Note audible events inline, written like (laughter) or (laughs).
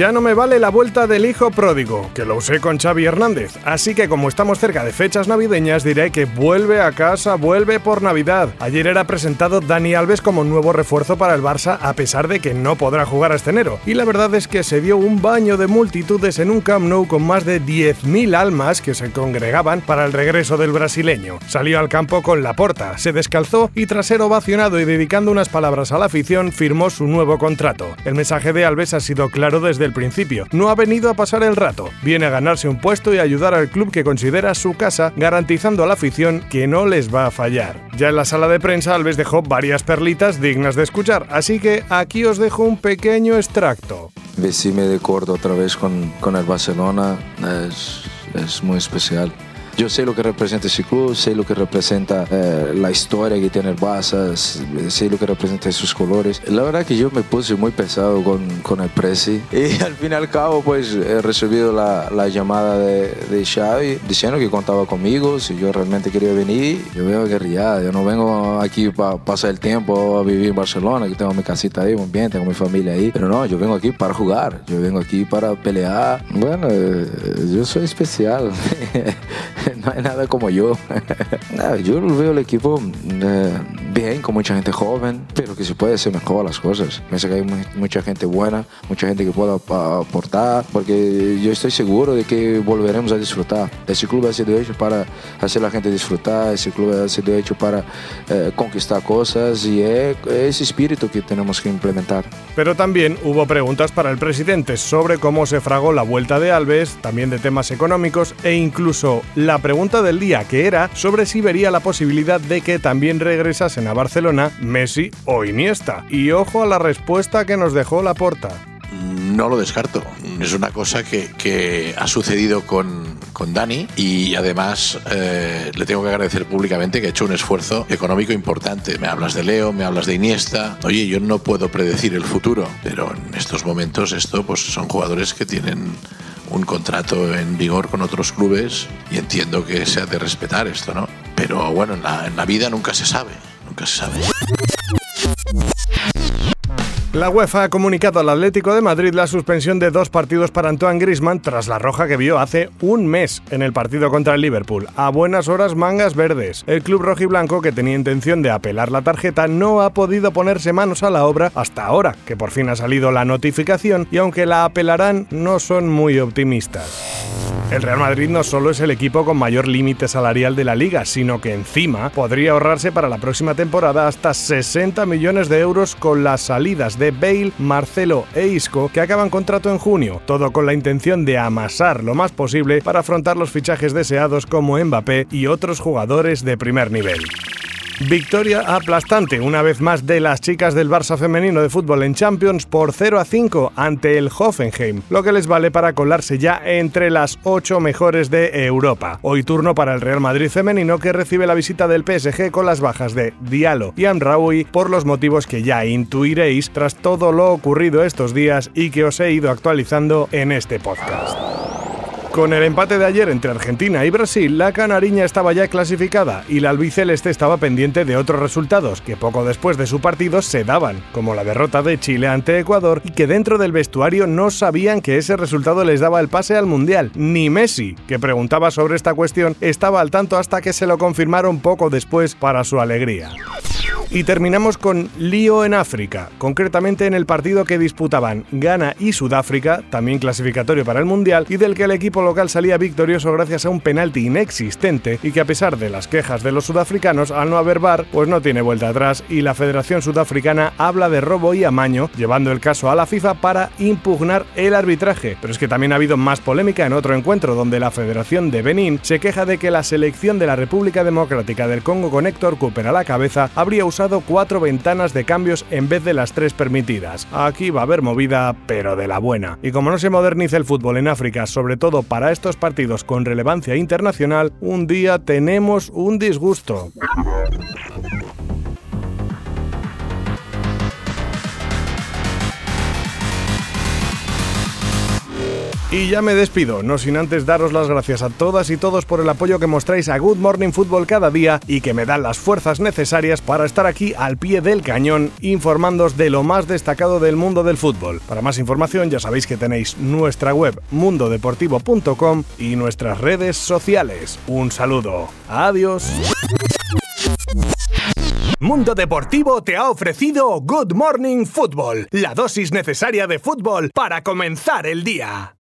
Ya no me vale la vuelta del hijo pródigo, que lo usé con Xavi Hernández, así que como estamos cerca de fechas navideñas diré que vuelve a casa, vuelve por Navidad. Ayer era presentado Dani Alves como nuevo refuerzo para el Barça a pesar de que no podrá jugar este enero, y la verdad es que se dio un baño de multitudes en un Camp Nou con más de 10.000 almas que se congregaban para el regreso del brasileño. Salió al campo con la porta, se descalzó y tras ser ovacionado y dedicando unas palabras a la afición firmó su nuevo contrato. El mensaje de Alves ha sido claro desde el principio. No ha venido a pasar el rato, viene a ganarse un puesto y ayudar al club que considera su casa, garantizando a la afición que no les va a fallar. Ya en la sala de prensa Alves dejó varias perlitas dignas de escuchar, así que aquí os dejo un pequeño extracto. Vestirme de acuerdo otra vez con, con el Barcelona es, es muy especial. Yo sé lo que representa ese club, sé lo que representa eh, la historia que tiene el Barça, sé lo que representa sus colores. La verdad que yo me puse muy pesado con, con el Presi (laughs) y al fin y al cabo pues he recibido la, la llamada de, de, Xavi diciendo que contaba conmigo, si yo realmente quería venir. Yo vengo a guerrillar, yo no vengo aquí para pasar el tiempo a vivir en Barcelona, que tengo mi casita ahí, muy bien, tengo mi familia ahí, pero no, yo vengo aquí para jugar, yo vengo aquí para pelear. Bueno, eh, yo soy especial. (laughs) (laughs) no hay nada como yo. (laughs) yo veo el equipo eh, bien, con mucha gente joven, pero que se puede hacer mejor las cosas. Pienso que hay mucha gente buena, mucha gente que pueda aportar, porque yo estoy seguro de que volveremos a disfrutar. Ese club ha sido hecho para hacer a la gente disfrutar, ese club ha sido hecho para eh, conquistar cosas y es ese espíritu que tenemos que implementar. Pero también hubo preguntas para el presidente sobre cómo se fragó la vuelta de Alves, también de temas económicos e incluso la pregunta del día que era sobre si vería la posibilidad de que también regresasen a Barcelona Messi o Iniesta. Y ojo a la respuesta que nos dejó la porta. No lo descarto. Es una cosa que, que ha sucedido con, con, Dani y además eh, le tengo que agradecer públicamente que ha hecho un esfuerzo económico importante. Me hablas de Leo, me hablas de Iniesta. Oye, yo no puedo predecir el futuro, pero en estos momentos esto pues son jugadores que tienen un contrato en vigor con otros clubes y entiendo que se ha de respetar esto, ¿no? Pero bueno, en la vida nunca se sabe, La UEFA ha comunicado al Atlético de Madrid la suspensión de dos partidos para Antoine Griezmann tras la roja que vio hace un mes en el partido contra el Liverpool. A buenas horas mangas verdes. El club rojiblanco, que tenía intención de apelar la tarjeta, no ha podido ponerse manos a la obra hasta ahora, que por fin ha salido la notificación y aunque la apelarán, no son muy optimistas. El Real Madrid no solo es el equipo con mayor límite salarial de la liga, sino que encima podría ahorrarse para la próxima temporada hasta 60 millones de euros con las salidas de Bale, Marcelo e Isco que acaban contrato en junio, todo con la intención de amasar lo más posible para afrontar los fichajes deseados como Mbappé y otros jugadores de primer nivel. Victoria aplastante una vez más de las chicas del Barça femenino de fútbol en Champions por 0 a 5 ante el Hoffenheim, lo que les vale para colarse ya entre las 8 mejores de Europa. Hoy turno para el Real Madrid femenino que recibe la visita del PSG con las bajas de Diallo y Amraoui por los motivos que ya intuiréis tras todo lo ocurrido estos días y que os he ido actualizando en este podcast. Con el empate de ayer entre Argentina y Brasil, la canariña estaba ya clasificada y la albiceleste estaba pendiente de otros resultados que poco después de su partido se daban, como la derrota de Chile ante Ecuador y que dentro del vestuario no sabían que ese resultado les daba el pase al Mundial. Ni Messi, que preguntaba sobre esta cuestión, estaba al tanto hasta que se lo confirmaron poco después para su alegría. Y terminamos con lío en África, concretamente en el partido que disputaban Ghana y Sudáfrica, también clasificatorio para el Mundial, y del que el equipo local salía victorioso gracias a un penalti inexistente y que a pesar de las quejas de los sudafricanos al no haber bar, pues no tiene vuelta atrás y la Federación Sudafricana habla de robo y amaño, llevando el caso a la FIFA para impugnar el arbitraje. Pero es que también ha habido más polémica en otro encuentro donde la Federación de Benín se queja de que la selección de la República Democrática del Congo con Héctor Cooper a la cabeza habría cuatro ventanas de cambios en vez de las tres permitidas. Aquí va a haber movida, pero de la buena. Y como no se moderniza el fútbol en África, sobre todo para estos partidos con relevancia internacional, un día tenemos un disgusto. Y ya me despido, no sin antes daros las gracias a todas y todos por el apoyo que mostráis a Good Morning Football cada día y que me dan las fuerzas necesarias para estar aquí al pie del cañón informándoos de lo más destacado del mundo del fútbol. Para más información ya sabéis que tenéis nuestra web mundodeportivo.com y nuestras redes sociales. Un saludo. Adiós. Mundo Deportivo te ha ofrecido Good Morning Football, la dosis necesaria de fútbol para comenzar el día.